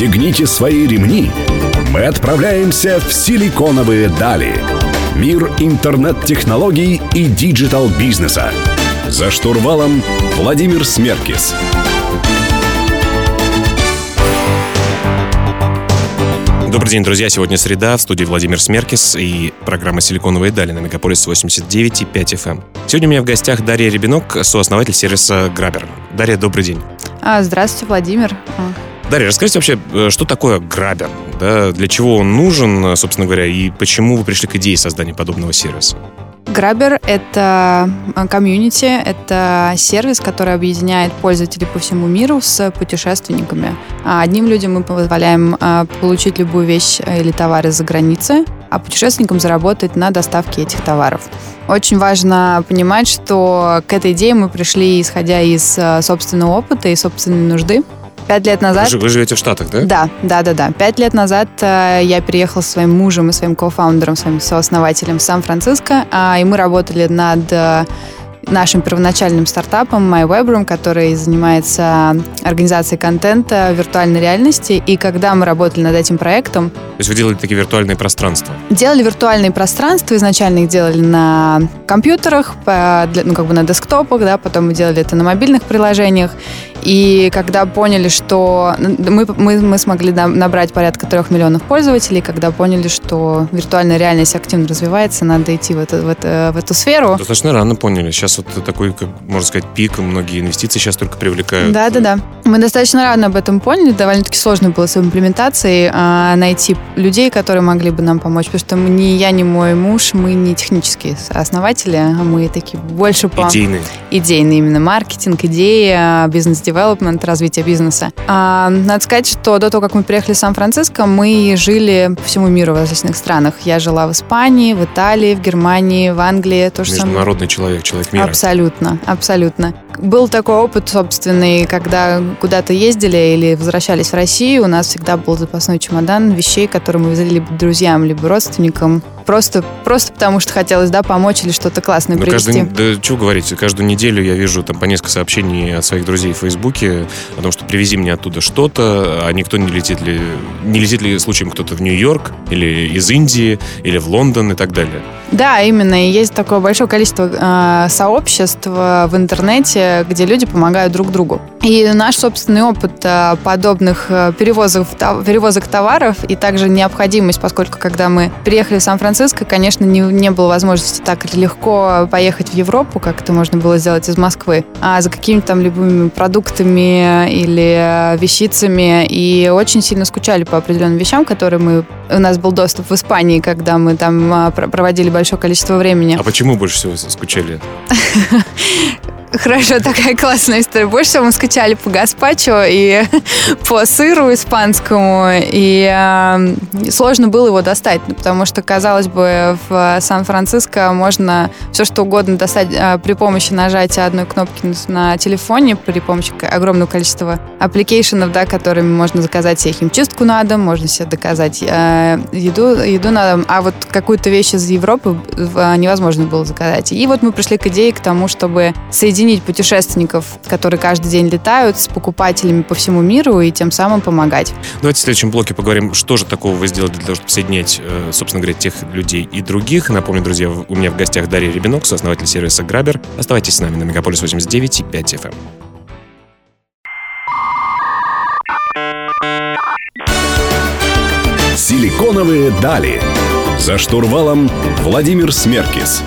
Пристегните свои ремни. Мы отправляемся в силиконовые дали. Мир интернет-технологий и digital бизнеса. За штурвалом Владимир Смеркис. Добрый день, друзья. Сегодня среда. В студии Владимир Смеркис и программа «Силиконовые дали» на Мегаполис 89 и 5 FM. Эм. Сегодня у меня в гостях Дарья Ребенок, сооснователь сервиса Grabr. Дарья, добрый день. А, здравствуйте, Владимир. Дарья, расскажите вообще, э, что такое Грабер? Да, для чего он нужен, собственно говоря, и почему вы пришли к идее создания подобного сервиса? Грабер — это э, комьюнити, это сервис, который объединяет пользователей по всему миру с путешественниками. А одним людям мы позволяем э, получить любую вещь или товар из-за границы, а путешественникам заработать на доставке этих товаров. Очень важно понимать, что к этой идее мы пришли, исходя из э, собственного опыта и собственной нужды. Пять лет назад... Вы, вы живете в Штатах, да? Да, да, да, да. Пять лет назад э, я переехала со своим мужем и своим кофаундером, своим сооснователем в Сан-Франциско, э, и мы работали над э, нашим первоначальным стартапом MyWebroom, который занимается организацией контента в виртуальной реальности. И когда мы работали над этим проектом... То есть вы делали такие виртуальные пространства? Делали виртуальные пространства. Изначально их делали на компьютерах, ну, как бы на десктопах, да, потом мы делали это на мобильных приложениях. И когда поняли, что мы, мы, мы смогли набрать порядка трех миллионов пользователей, когда поняли, что виртуальная реальность активно развивается, надо идти в, это, в, это, в эту сферу. Достаточно рано поняли. Сейчас вот такой, как, можно сказать, пик, многие инвестиции сейчас только привлекают. Да, да, да. Мы достаточно рано об этом поняли. Довольно-таки сложно было с имплементацией а, найти людей, которые могли бы нам помочь, потому что ни я, ни мой муж, мы не технические основатели, а мы такие больше по... Идейные. Идейные именно. Маркетинг, идеи, а, бизнес development, развитие бизнеса. А, надо сказать, что до того, как мы приехали в Сан-Франциско, мы жили по всему миру в различных странах. Я жила в Испании, в Италии, в Германии, в Англии. То же Международный самое. человек, человек мира. Абсолютно, абсолютно. Был такой опыт собственный, когда куда-то ездили или возвращались в Россию, у нас всегда был запасной чемодан вещей, которые мы везли либо друзьям, либо родственникам. Просто, просто потому что хотелось, да, помочь или что-то классное Но ну, привезти. Каждый, да, что говорить, каждую неделю я вижу там по несколько сообщений от своих друзей в Фейсбуке о том, что привези мне оттуда что-то, а никто не летит ли, не летит ли случаем кто-то в Нью-Йорк или из Индии или в Лондон и так далее. Да, именно. И есть такое большое количество э, сообществ в интернете, где люди помогают друг другу. И наш собственный опыт э, подобных э, перевозок, перевозок товаров и также необходимость, поскольку когда мы приехали в Сан-Франциско, конечно, не, не было возможности так легко поехать в Европу, как это можно было сделать из Москвы, а за какими-то там любыми продуктами или вещицами. И очень сильно скучали по определенным вещам, которые мы... У нас был доступ в Испании, когда мы там проводили большое количество времени. А почему больше всего скучали? Хорошо, такая классная история. Больше всего мы скучали по гаспачо и по сыру испанскому, и э, сложно было его достать, потому что, казалось бы, в Сан-Франциско можно все что угодно достать э, при помощи нажатия одной кнопки на, телефоне, при помощи огромного количества application ов, да, которыми можно заказать себе химчистку на дом, можно себе заказать э, еду, еду на дом, а вот какую-то вещь из Европы невозможно было заказать. И вот мы пришли к идее, к тому, чтобы соединить соединить путешественников, которые каждый день летают, с покупателями по всему миру и тем самым помогать. Давайте в следующем блоке поговорим, что же такого вы сделали для того, чтобы соединять, э, собственно говоря, тех людей и других. Напомню, друзья, у меня в гостях Дарья Ребенок, сооснователь сервиса Грабер. Оставайтесь с нами на Мегаполис 89 и 5 FM. Силиконовые дали. За штурвалом Владимир Смеркис.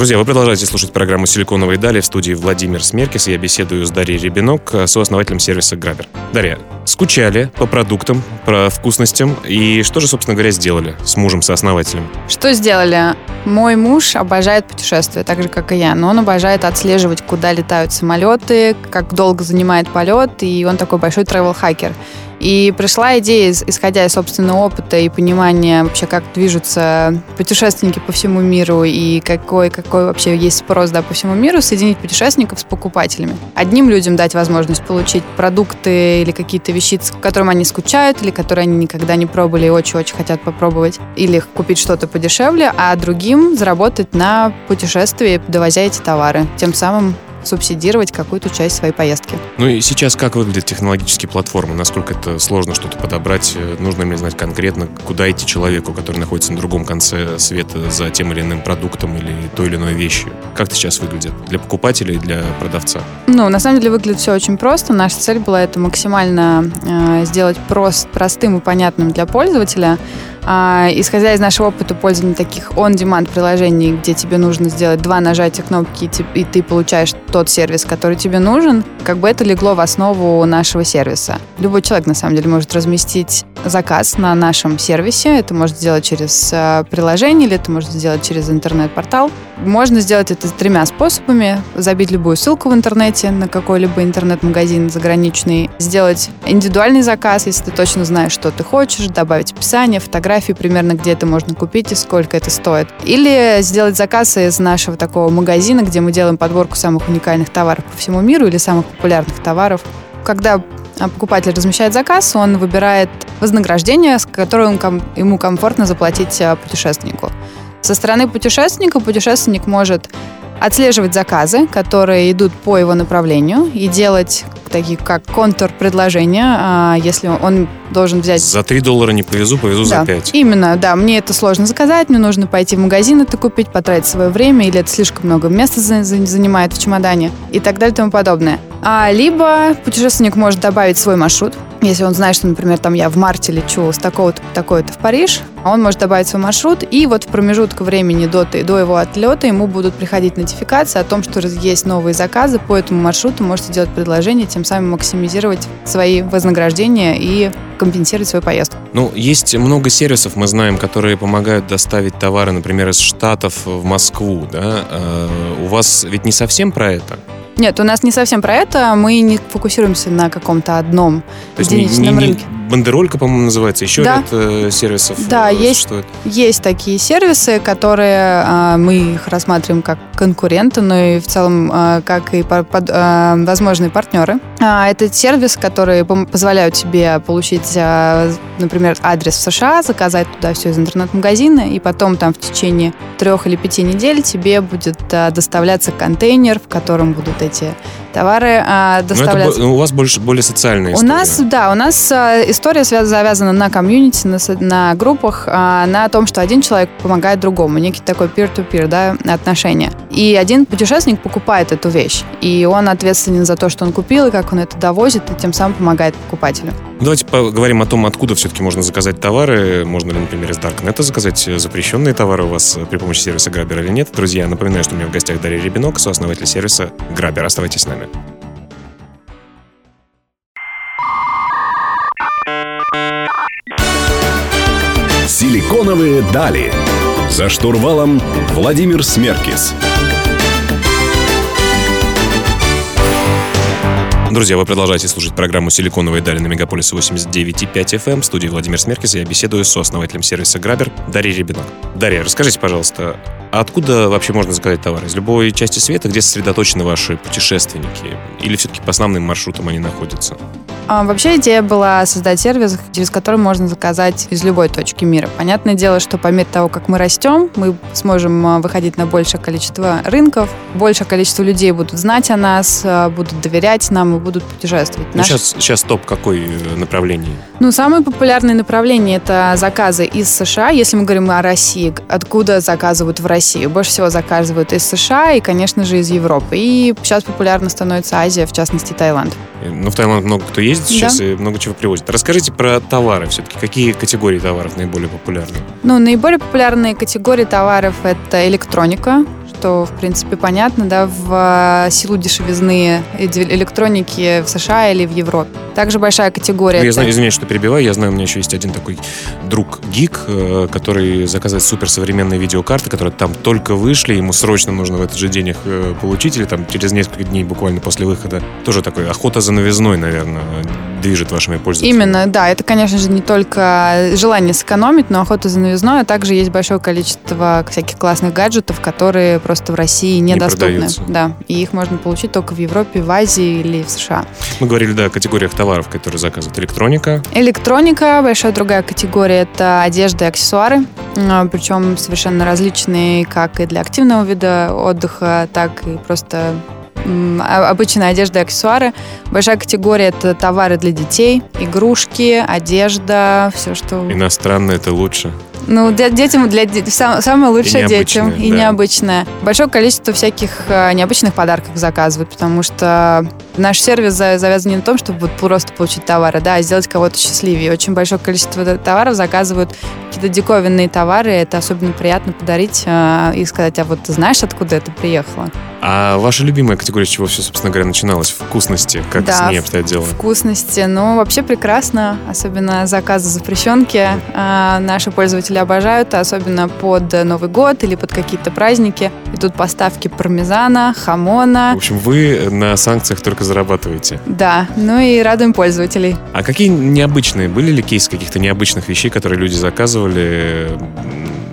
Друзья, вы продолжаете слушать программу «Силиконовые дали» в студии Владимир Смеркис. Я беседую с Дарьей Ребенок, сооснователем сервиса Грабер. Дарья, скучали по продуктам, по вкусностям. И что же, собственно говоря, сделали с мужем-сооснователем? Что сделали? Мой муж обожает путешествия, так же, как и я. Но он обожает отслеживать, куда летают самолеты, как долго занимает полет. И он такой большой travel-хакер. И пришла идея, исходя из собственного опыта и понимания вообще, как движутся путешественники по всему миру и какой, какой вообще есть спрос да, по всему миру, соединить путешественников с покупателями. Одним людям дать возможность получить продукты или какие-то вещицы, к которым они скучают, или которые они никогда не пробовали и очень-очень хотят попробовать, или купить что-то подешевле, а другим заработать на путешествии, довозя эти товары, тем самым субсидировать какую-то часть своей поездки. Ну и сейчас как выглядят технологические платформы? Насколько это сложно что-то подобрать? Нужно ли знать конкретно, куда идти человеку, который находится на другом конце света за тем или иным продуктом или той или иной вещью? Как это сейчас выглядит для покупателя и для продавца? Ну, на самом деле выглядит все очень просто. Наша цель была это максимально э, сделать прост, простым и понятным для пользователя. А, исходя из нашего опыта пользования таких on-demand приложений, где тебе нужно сделать два нажатия кнопки, и ты получаешь тот сервис, который тебе нужен, как бы это легло в основу нашего сервиса. Любой человек, на самом деле, может разместить заказ на нашем сервисе. Это может сделать через э, приложение или это может сделать через интернет-портал. Можно сделать это тремя способами. Забить любую ссылку в интернете на какой-либо интернет-магазин заграничный. Сделать индивидуальный заказ, если ты точно знаешь, что ты хочешь. Добавить описание, фотографии примерно, где это можно купить и сколько это стоит. Или сделать заказ из нашего такого магазина, где мы делаем подборку самых уникальных товаров по всему миру или самых популярных товаров. Когда а покупатель размещает заказ, он выбирает вознаграждение, с которым ему комфортно заплатить а, путешественнику. Со стороны путешественника путешественник может отслеживать заказы, которые идут по его направлению, и делать такие как контур-предложения, а, если он должен взять... За 3 доллара не повезу, повезу да, за 5. Именно, да. Мне это сложно заказать, мне нужно пойти в магазин это купить, потратить свое время, или это слишком много места занимает в чемодане и так далее и тому подобное. А, либо путешественник может добавить свой маршрут. Если он знает, что, например, там я в марте лечу с такого-то такое-то в Париж, он может добавить свой маршрут, и вот в промежутке времени до, до его отлета ему будут приходить нотификации о том, что есть новые заказы по этому маршруту, можете делать предложение, тем самым максимизировать свои вознаграждения и компенсировать свою поездку. Ну, есть много сервисов, мы знаем, которые помогают доставить товары, например, из Штатов в Москву, да? Э, у вас ведь не совсем про это? Нет, у нас не совсем про это. Мы не фокусируемся на каком-то одном То денежном не, не, рынке. Бандеролька, по-моему, называется. Еще да. ряд э, сервисов. Да, э, есть, есть такие сервисы, которые э, мы их рассматриваем как конкуренты, но и в целом э, как и по, под, э, возможные партнеры. Э, это сервис, который позволяют тебе получить, э, например, адрес в США, заказать туда все из интернет-магазина, и потом там в течение трех или пяти недель тебе будет э, доставляться контейнер, в котором будут эти товары э, доставляться. это, у вас больше более социальная история. У нас, да, у нас э, история завязана на комьюнити, на, на группах, э, на том, что один человек помогает другому, некий такой peer-to-peer да, отношения. И один путешественник покупает эту вещь, и он ответственен за то, что он купил, и как он это довозит, и тем самым помогает покупателю. Давайте поговорим о том, откуда все-таки можно заказать товары. Можно ли, например, из Даркнета заказать запрещенные товары у вас при помощи сервиса Grabber или нет. Друзья, напоминаю, что у меня в гостях Дарья Ребенок, сооснователь сервиса Grabber. Оставайтесь с нами. Силиконовые дали. За штурвалом Владимир Смеркис. Друзья, вы продолжаете слушать программу «Силиконовые дали» на Мегаполисе 89,5 FM. В студии Владимир Смеркис. Я беседую с основателем сервиса Грабер Дарьей Ребенок. Дарья, расскажите, пожалуйста, а откуда вообще можно заказать товар? Из любой части света, где сосредоточены ваши путешественники? Или все-таки по основным маршрутам они находятся? А, вообще идея была создать сервис, через который можно заказать из любой точки мира. Понятное дело, что по мере того, как мы растем, мы сможем а, выходить на большее количество рынков, большее количество людей будут знать о нас, а, будут доверять нам и будут путешествовать. Ну, Наш... сейчас, сейчас топ какой э, направлений? Ну, самое популярное направление это заказы из США. Если мы говорим о России, откуда заказывают в Россию? Больше всего заказывают из США и, конечно же, из Европы. И сейчас популярно становится Азия, в частности, Таиланд. Ну, в Таиланд много кто ездит сейчас да. и много чего привозит. Расскажите про товары все-таки. Какие категории товаров наиболее популярны? Ну, наиболее популярные категории товаров это электроника, что, в принципе, понятно, да, в э, силу дешевизны электроники в США или в Европе. Также большая категория. Ну, я знаю, извиняюсь, что перебиваю, я знаю, у меня еще есть один такой друг гик, э, который заказывает суперсовременные видеокарты, которые там только вышли, ему срочно нужно в этот же день их э, получить, или там через несколько дней буквально после выхода. Тоже такой охота за новизной, наверное, движет вашими пользователями. Именно, да. Это, конечно же, не только желание сэкономить, но охота за новизной, а также есть большое количество всяких классных гаджетов, которые просто в России недоступны. Не да, и их можно получить только в Европе, в Азии или в США. Мы говорили, да, о категориях товаров, которые заказывают. Электроника. Электроника, большая другая категория, это одежда и аксессуары, а, причем совершенно различные как и для активного вида отдыха, так и просто обычная одежда и аксессуары. Большая категория – это товары для детей, игрушки, одежда, все, что... Иностранное – это лучше. Ну, для, детям, для, сам, самое лучшее и детям и да. необычное. Большое количество всяких э, необычных подарков заказывают, потому что наш сервис завязан не на том, чтобы вот просто получить товары, да, а сделать кого-то счастливее. Очень большое количество товаров заказывают какие-то диковинные товары. Это особенно приятно подарить э, и сказать, а вот ты знаешь, откуда это приехало? А ваша любимая категория, с чего все, собственно говоря, начиналось? Вкусности? Как да, с ней обстоят дела? вкусности. Ну, вообще прекрасно. Особенно заказы запрещенки. А, наши пользователи обожают, особенно под Новый год или под какие-то праздники. И тут поставки пармезана, хамона. В общем, вы на санкциях только зарабатываете. Да, ну и радуем пользователей. А какие необычные, были ли кейсы каких-то необычных вещей, которые люди заказывали?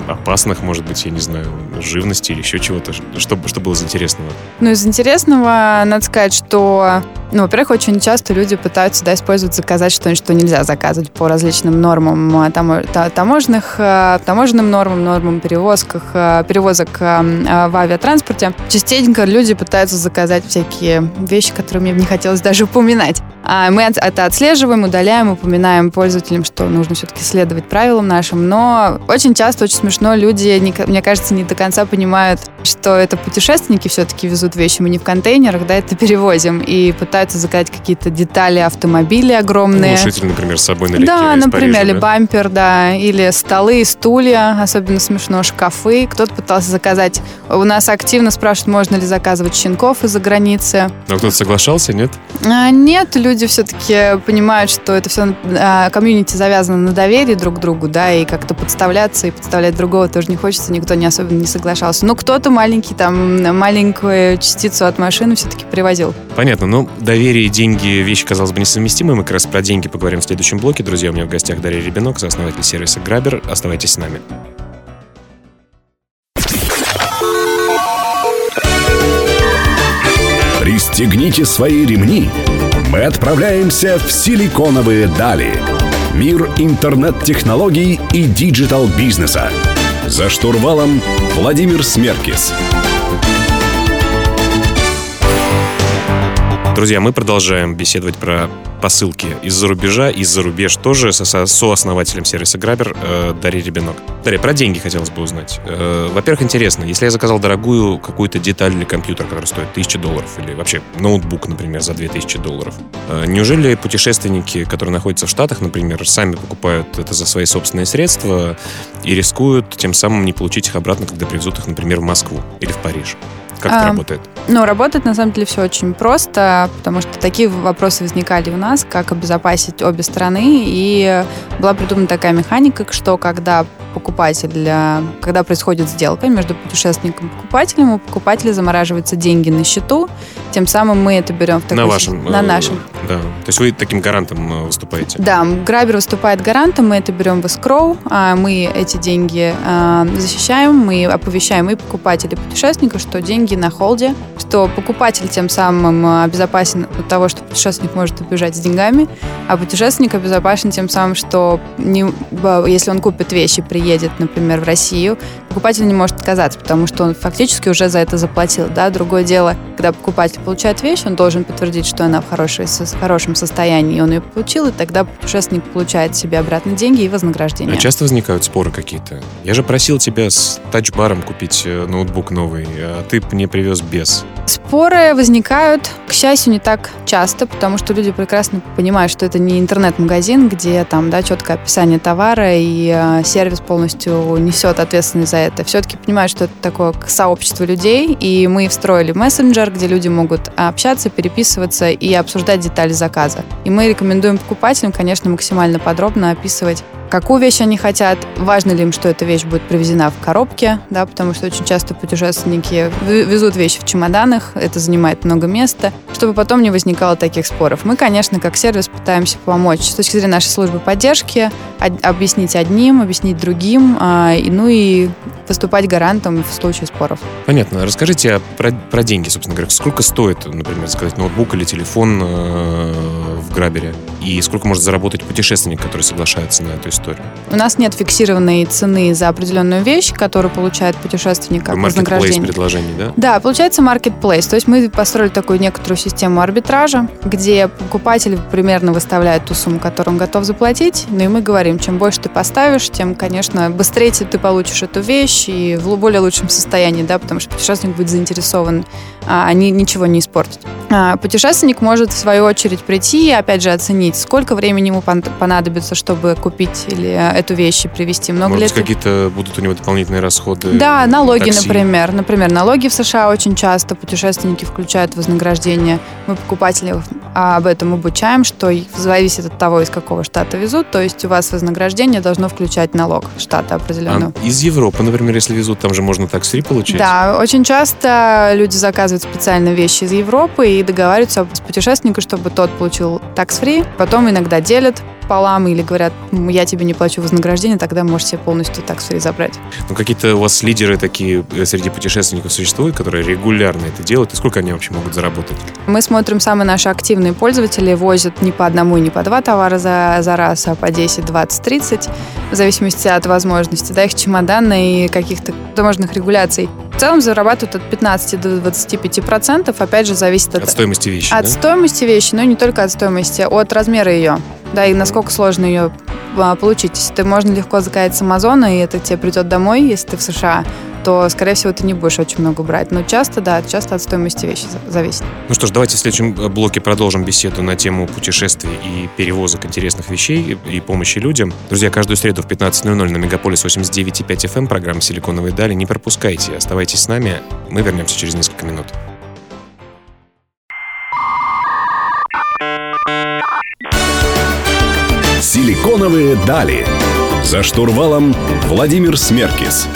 опасных, может быть, я не знаю, живности или еще чего-то? Что, что было из интересного? Ну, из интересного, надо сказать, что, ну, во-первых, очень часто люди пытаются, да, использовать, заказать что-нибудь, что нельзя заказывать по различным нормам а, тамо, таможенных, а, таможенным нормам, нормам перевозках, а, перевозок в авиатранспорте. Частенько люди пытаются заказать всякие вещи, которые мне не хотелось даже упоминать. А мы это отслеживаем, удаляем, упоминаем пользователям, что нужно все-таки следовать правилам нашим. Но очень часто, очень смешно, люди, мне кажется, не до конца понимают, что это путешественники все-таки везут вещи, мы не в контейнерах, да, это перевозим, и пытаются заказать какие-то детали автомобиля огромные. Глушитель, например, с собой налегке Да, например, Парижа, или да? бампер, да, или столы, стулья, особенно смешно, шкафы. Кто-то пытался заказать, у нас активно спрашивают, можно ли заказывать щенков из-за границы. Но кто-то соглашался, нет? А, нет, люди люди все-таки понимают, что это все а, комьюнити завязано на доверии друг к другу, да, и как-то подставляться и подставлять другого тоже не хочется, никто не особенно не соглашался. Но кто-то маленький, там, маленькую частицу от машины все-таки привозил. Понятно, ну, доверие и деньги вещи, казалось бы, несовместимы. Мы как раз про деньги поговорим в следующем блоке. Друзья, у меня в гостях Дарья Ребенок, сооснователь сервиса Grabr. Оставайтесь с нами. Пристегните свои ремни мы отправляемся в силиконовые дали. Мир интернет-технологий и digital бизнеса. За штурвалом Владимир Смеркис. Друзья, мы продолжаем беседовать про посылки из-за рубежа, из-за рубеж тоже со, со сооснователем сервиса Грабер э, Дарьей Ребенок. Дарья, про деньги хотелось бы узнать. Э, во-первых, интересно, если я заказал дорогую какую-то деталь для компьютера, которая стоит 1000 долларов, или вообще ноутбук, например, за 2000 долларов, э, неужели путешественники, которые находятся в Штатах, например, сами покупают это за свои собственные средства и рискуют тем самым не получить их обратно, когда привезут их, например, в Москву или в Париж? Как а, это работает? Ну, работает на самом деле все очень просто, потому что такие вопросы возникали у нас, как обезопасить обе стороны, и была придумана такая механика, что когда покупатель, когда происходит сделка между путешественником и покупателем, у покупателя замораживаются деньги на счету, тем самым мы это берем в такой... На вашем? На э, нашем. Да. То есть вы таким гарантом э, выступаете? Да, Грабер выступает гарантом, мы это берем в escrow, а мы эти деньги защищаем, мы оповещаем и покупателей, и путешественников, что деньги на холде, что покупатель тем самым э, обезопасен от того, что путешественник может убежать с деньгами, а путешественник обезопасен тем самым, что не, если он купит вещи, приедет, например, в Россию, покупатель не может отказаться, потому что он фактически уже за это заплатил. Да? Другое дело, когда покупатель получает вещь, он должен подтвердить, что она в, хорошей, в хорошем состоянии, и он ее получил, и тогда путешественник получает себе обратно деньги и вознаграждение. А часто возникают споры какие-то? Я же просил тебя с тачбаром купить э, ноутбук новый, а ты мне привез без. Споры возникают, к счастью, не так часто, потому что люди прекрасно понимают, что это не интернет-магазин, где там, да, четкое описание товара и э, сервис полностью несет ответственность за это. Все-таки понимают, что это такое сообщество людей, и мы встроили мессенджер, где люди могут общаться, переписываться и обсуждать детали заказа. И мы рекомендуем покупателям, конечно, максимально подробно описывать какую вещь они хотят, важно ли им, что эта вещь будет привезена в коробке, да, потому что очень часто путешественники везут вещи в чемоданах, это занимает много места, чтобы потом не возникало таких споров. Мы, конечно, как сервис пытаемся помочь с точки зрения нашей службы поддержки, объяснить одним, объяснить другим, а, и, ну и выступать гарантом в случае споров. Понятно. Расскажите про, про деньги, собственно говоря. Сколько стоит, например, сказать, ноутбук или телефон э, в Грабере? И сколько может заработать путешественник, который соглашается на эту историю? У нас нет фиксированной цены за определенную вещь, которую получает путешественник как вознаграждение. предложений, да? Да, получается marketplace. То есть мы построили такую некоторую систему арбитража, где покупатель примерно выставляет ту сумму, которую он готов заплатить, ну и мы говорим, чем больше ты поставишь, тем, конечно, быстрее ты получишь эту вещь и в более лучшем состоянии, да, потому что путешественник будет заинтересован, а они ничего не испортить. А путешественник может, в свою очередь, прийти и, опять же, оценить, сколько времени ему понадобится, чтобы купить или эту вещь и привезти. Много Может, лет... какие-то будут у него дополнительные расходы? Да, налоги, такси. например. Например, налоги в США очень часто путешественники включают вознаграждение. Мы покупателей об этом обучаем, что зависит от того, из какого штата везут. То есть у вас вознаграждение должно включать налог штата определенного. А из Европы, например, если везут, там же можно такс-фри получать? Да, очень часто люди заказывают специальные вещи из Европы и договариваются с путешественником, чтобы тот получил такс-фри. Потом иногда делят пополам или говорят, я тебе не плачу вознаграждение, тогда можешь себе полностью такс-фри забрать. Ну, какие-то у вас лидеры такие э, среди путешественников существуют, которые регулярно это делают, и сколько они вообще могут заработать? Мы смотрим, самые наши активные пользователи возят не по одному и не по два товара за, за раз, а по 10, 20, 30, в зависимости от возможности, да, их чемодана и каких-то таможенных регуляций. В целом зарабатывают от 15 до 25 процентов, опять же, зависит от... От стоимости вещи, От да? стоимости вещи, но не только от стоимости, от размера ее да, и насколько сложно ее а, получить. Если ты можно легко заказать с Амазона, и это тебе придет домой, если ты в США, то, скорее всего, ты не будешь очень много брать. Но часто, да, часто от стоимости вещи зависит. Ну что ж, давайте в следующем э, блоке продолжим беседу на тему путешествий и перевозок интересных вещей и помощи людям. Друзья, каждую среду в 15.00 на Мегаполис 89.5 FM эм программа «Силиконовые дали». Не пропускайте, оставайтесь с нами. Мы вернемся через несколько минут. Силиконовые дали. За штурвалом Владимир Смеркис.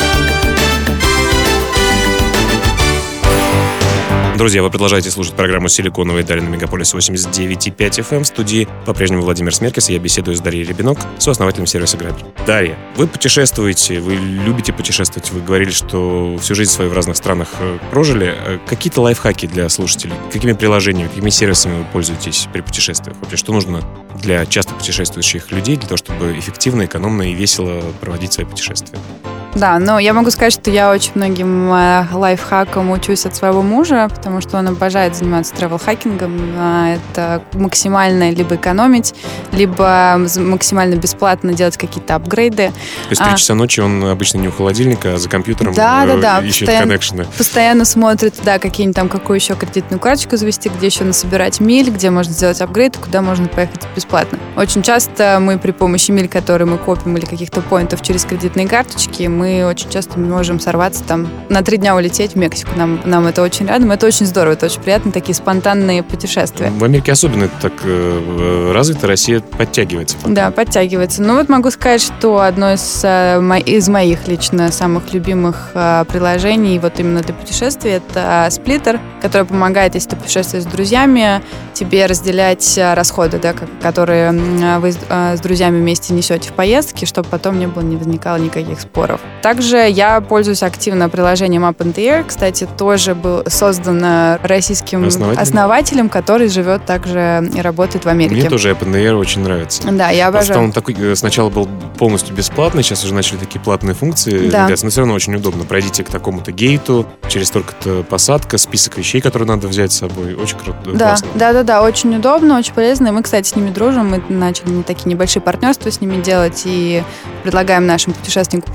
Друзья, вы продолжаете слушать программу «Силиконовые дали» на Мегаполис 89.5 FM. В студии по-прежнему Владимир Смеркис, и я беседую с Дарьей Ребенок, сооснователем сервиса Грабер. Дарья, вы путешествуете, вы любите путешествовать, вы говорили, что всю жизнь свою в разных странах э, прожили. Э, какие-то лайфхаки для слушателей? Какими приложениями, какими сервисами вы пользуетесь при путешествиях? Вообще, что нужно для часто путешествующих людей для того, чтобы эффективно, экономно и весело проводить свои путешествия? Да, но я могу сказать, что я очень многим э, лайфхакам учусь от своего мужа, потому что он обожает заниматься travel-хакингом. А, это максимально либо экономить, либо максимально бесплатно делать какие-то апгрейды. То есть три а, часа ночи он обычно не у холодильника, а за компьютером да, да, да, ищет постоянно, коннекшены. Постоянно смотрит, да, какие-нибудь там, какую еще кредитную карточку завести, где еще насобирать миль, где можно сделать апгрейд, куда можно поехать бесплатно. Очень часто мы при помощи миль, которые мы копим, или каких-то поинтов через кредитные карточки, мы очень часто можем сорваться там на три дня улететь в Мексику. Нам, нам это очень рядом. Это очень здорово, это очень приятно, такие спонтанные путешествия. В Америке особенно это так э, развито, Россия подтягивается. Пока. Да, подтягивается. Ну вот могу сказать, что одно из, э, из моих лично самых любимых э, приложений вот именно для путешествий это сплиттер, который помогает, если ты путешествуешь с друзьями, тебе разделять расходы, да, которые вы с друзьями вместе несете в поездке, чтобы потом не было, не возникало никаких споров. Также я пользуюсь активно приложением Up the Air. Кстати, тоже был создан э, российским основателем, основателем который живет также и работает в Америке. Мне тоже Up the Air очень нравится. Да, я обожаю. Он такой, э, сначала был полностью бесплатный, сейчас уже начали такие платные функции. Да. но все равно очень удобно. Пройдите к такому-то гейту, через столько-то посадка, список вещей, которые надо взять с собой. Очень круто. Да, классно. да, да, да, очень удобно, очень полезно. И мы, кстати, с ними дружим. Мы начали такие небольшие партнерства с ними делать и предлагаем нашим путешественникам,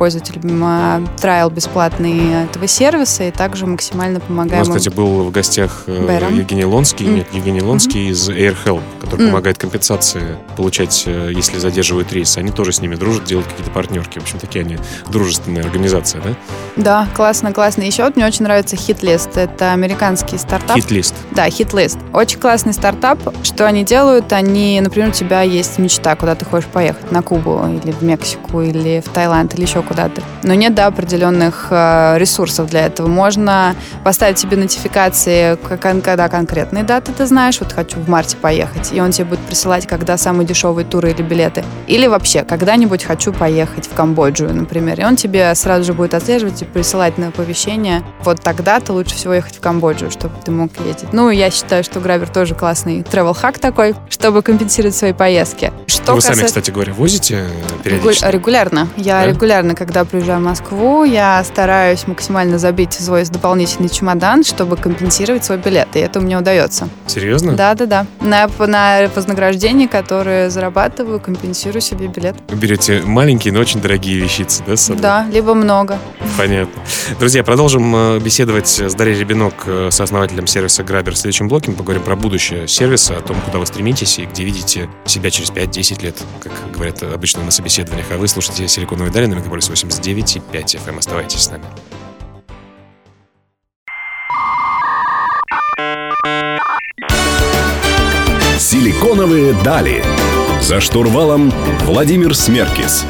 пользователям трайл бесплатный этого сервиса и также максимально помогаем. У нас, кстати, был в гостях э, Байрам. Евгений Лонский, mm. нет, Евгений Лонский mm-hmm. из AirHelp, который mm. помогает компенсации получать, э, если задерживают рейс. Они тоже с ними дружат, делают какие-то партнерки. В общем, такие они дружественные организации, да? Да, классно, классно. Еще вот мне очень нравится HitList. Это американский стартап. HitList. Да, HitList. Очень классный стартап. Что они делают? Они, например, у тебя есть мечта, куда ты хочешь поехать, на Кубу или в Мексику, или в Таиланд, или еще куда-то. Но нет да, определенных э, ресурсов для этого. Можно поставить себе нотификации, когда конкретные даты ты знаешь, вот хочу в марте поехать, и он тебе будет присылать, когда самые дешевые туры или билеты. Или вообще, когда-нибудь хочу поехать в Камбоджу, например, и он тебе сразу же будет отслеживать и присылать на оповещение, вот тогда-то лучше всего ехать в Камбоджу, чтобы ты мог ездить. Ну, я считаю, что Грабер тоже классный travel хак такой, чтобы компенсировать свои поездки. Что Вы касается... сами, кстати говоря, возите периодически? Регулярно. Я да? регулярно, когда приезжаю Москву, я стараюсь максимально забить свой дополнительный чемодан, чтобы компенсировать свой билет. И это меня удается. Серьезно? Да, да, да. На, на вознаграждение, которое зарабатываю, компенсирую себе билет. Вы берете маленькие, но очень дорогие вещицы, да, с собой? Да, либо много. Понятно. Друзья, продолжим э, беседовать с Дарьей Ребенок, э, сооснователем сервиса Грабер. В следующем блоке мы поговорим про будущее сервиса, о том, куда вы стремитесь и где видите себя через 5-10 лет, как говорят обычно на собеседованиях. А вы слушаете «Силиконовые дали» на Мегаполис 89 и 5 FM. Оставайтесь с нами. «Силиконовые дали». За штурвалом Владимир Смеркис.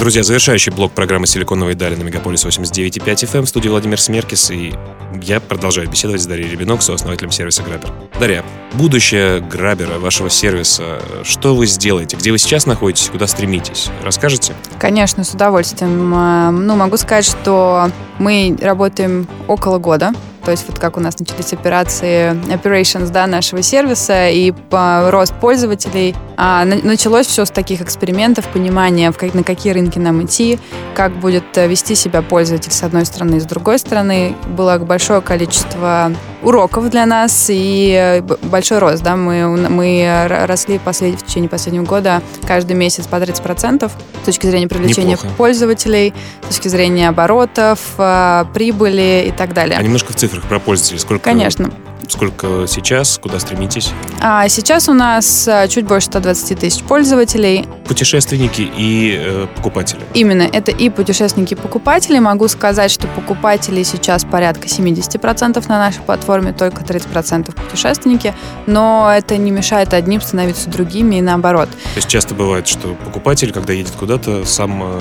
Друзья, завершающий блок программы «Силиконовые дали» на Мегаполис 89.5 FM в студии Владимир Смеркис, и я продолжаю беседовать с Дарьей Ребенок, сооснователем сервиса Грабер. Дарья, будущее Грабера, вашего сервиса, что вы сделаете? Где вы сейчас находитесь? Куда стремитесь? Расскажете? Конечно, с удовольствием. Э, ну, могу сказать, что мы работаем около года то есть вот как у нас начались операции, operations да, нашего сервиса и по, рост пользователей. А, началось все с таких экспериментов, понимания, на какие рынки нам идти, как будет э, вести себя пользователь с одной стороны и с другой стороны. Было большое количество уроков для нас и э, большой рост. Да? Мы, мы росли послед... в течение последнего года каждый месяц по 30% с точки зрения привлечения Неплохо. пользователей, с точки зрения оборотов, э, прибыли и так далее. А немножко в цифрах про пользователей. Сколько Конечно. Сколько сейчас? Куда стремитесь? А сейчас у нас чуть больше 120 тысяч пользователей. Путешественники и э, покупатели. Именно, это и путешественники, и покупатели. Могу сказать, что покупателей сейчас порядка 70% на нашей платформе, только 30% путешественники, но это не мешает одним становиться другими и наоборот. То есть часто бывает, что покупатель, когда едет куда-то, сам э,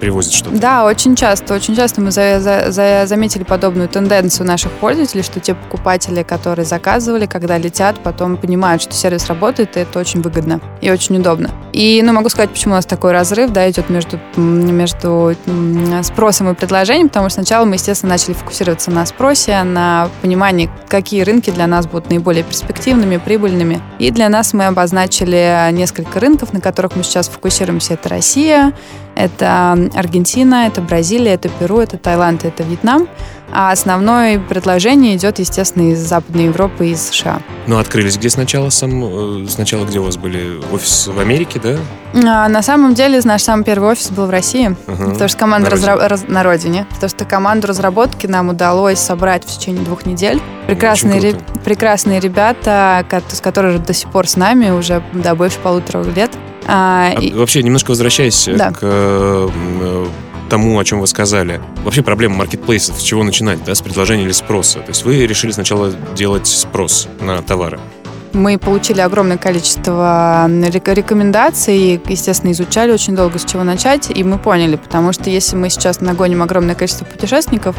привозит что-то? Да, очень часто. Очень часто мы за, за, за, заметили подобную тенденцию наших пользователей, что те покупатели, которые заказывали, когда летят, потом понимают, что сервис работает, и это очень выгодно и очень удобно. И, ну, могу сказать, почему у нас такой разрыв, да, идет между, между спросом и предложением, потому что сначала мы, естественно, начали фокусироваться на спросе, на понимании, какие рынки для нас будут наиболее перспективными, прибыльными. И для нас мы обозначили несколько рынков, на которых мы сейчас фокусируемся. Это Россия, это Аргентина, это Бразилия, это Перу, это Таиланд, это Вьетнам. А основное предложение идет, естественно, из Западной Европы и из США. Ну, открылись где сначала? Сам, э, сначала где у вас были? Офис в Америке, да? А, на самом деле, наш самый первый офис был в России. Uh-huh. Потому что команда на, разра... родине. Раз... на родине. Потому что команду разработки нам удалось собрать в течение двух недель. Прекрасные, ре... прекрасные ребята, которые до сих пор с нами уже да, больше полутора лет. А, а, и... Вообще, немножко возвращаясь да. к э, тому, о чем вы сказали. Вообще проблема маркетплейсов, с чего начинать, да, с предложения или спроса? То есть вы решили сначала делать спрос на товары. Мы получили огромное количество рекомендаций, естественно, изучали очень долго, с чего начать, и мы поняли, потому что если мы сейчас нагоним огромное количество путешественников,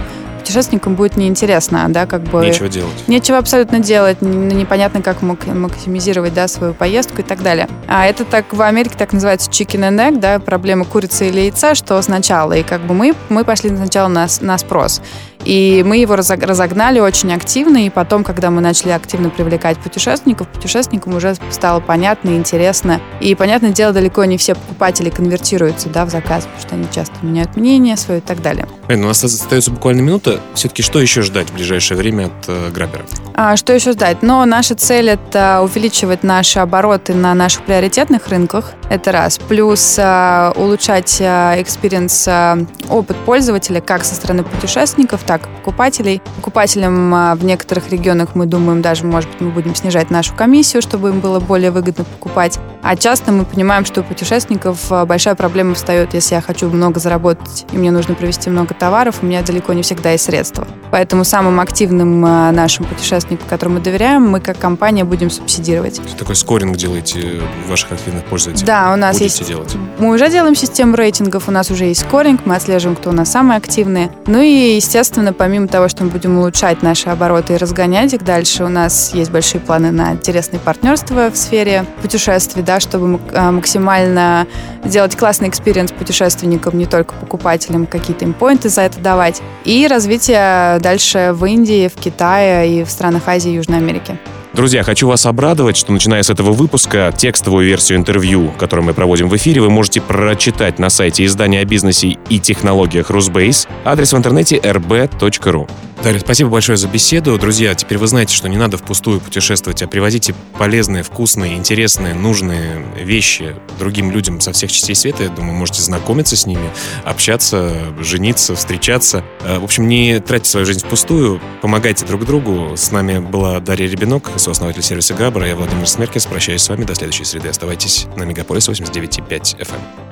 путешественникам будет неинтересно, да, как бы... Нечего делать. Нечего абсолютно делать, непонятно, как максимизировать, да, свою поездку и так далее. А это так в Америке так называется chicken and egg, да, проблема курицы или яйца, что сначала, и как бы мы, мы пошли сначала на, на спрос. И мы его разогнали очень активно, и потом, когда мы начали активно привлекать путешественников, путешественникам уже стало понятно, интересно. И, понятное дело, далеко не все покупатели конвертируются да, в заказ, потому что они часто меняют мнение свое и так далее. Эй, ну, у нас остается буквально минута. Все-таки что еще ждать в ближайшее время от э, Grabr а? А, что еще ждать? Но наша цель — это увеличивать наши обороты на наших приоритетных рынках. Это раз. Плюс а, улучшать experience, а, опыт пользователя как со стороны путешественников, так покупателей. Покупателям а, в некоторых регионах мы думаем, даже, может быть, мы будем снижать нашу комиссию, чтобы им было более выгодно покупать. А часто мы понимаем, что у путешественников а, большая проблема встает, если я хочу много заработать, и мне нужно привезти много товаров, у меня далеко не всегда есть средства. Поэтому самым активным а, нашим путешественникам, которым мы доверяем, мы как компания будем субсидировать. Такой скоринг делаете ваших активных пользователей? Да, Да, у нас будете есть... делать? Мы уже делаем систему рейтингов, у нас уже есть скоринг, мы отслеживаем, кто у нас самые активные. Ну и, естественно, помимо того, что мы будем улучшать наши обороты и разгонять их дальше, у нас есть большие планы на интересные партнерства в сфере путешествий, да, чтобы а, максимально сделать классный experience путешественникам, не только покупателям, какие-то им point ы за это давать. И развитие дальше в Индии, в Китае и в странах Азии и Южной Америки. Друзья, хочу вас обрадовать, что начиная с этого выпуска текстовую версию интервью, которую мы проводим в эфире, вы можете прочитать на сайте издания о бизнесе и технологиях Rusbase. Адрес в интернете rb.ru. Дарья, спасибо большое за беседу. Друзья, теперь вы знаете, что не надо впустую путешествовать, а привозите полезные, вкусные, интересные, нужные вещи другим людям со всех частей света. Я думаю, можете знакомиться с ними, общаться, жениться, встречаться. Э, в общем, не тратьте свою жизнь впустую, помогайте друг другу. С нами была Дарья Ребенок, сооснователь сервиса Габра. Я Владимир Смеркис. Прощаюсь с вами до следующей среды. Оставайтесь на Мегаполис 89.5 FM.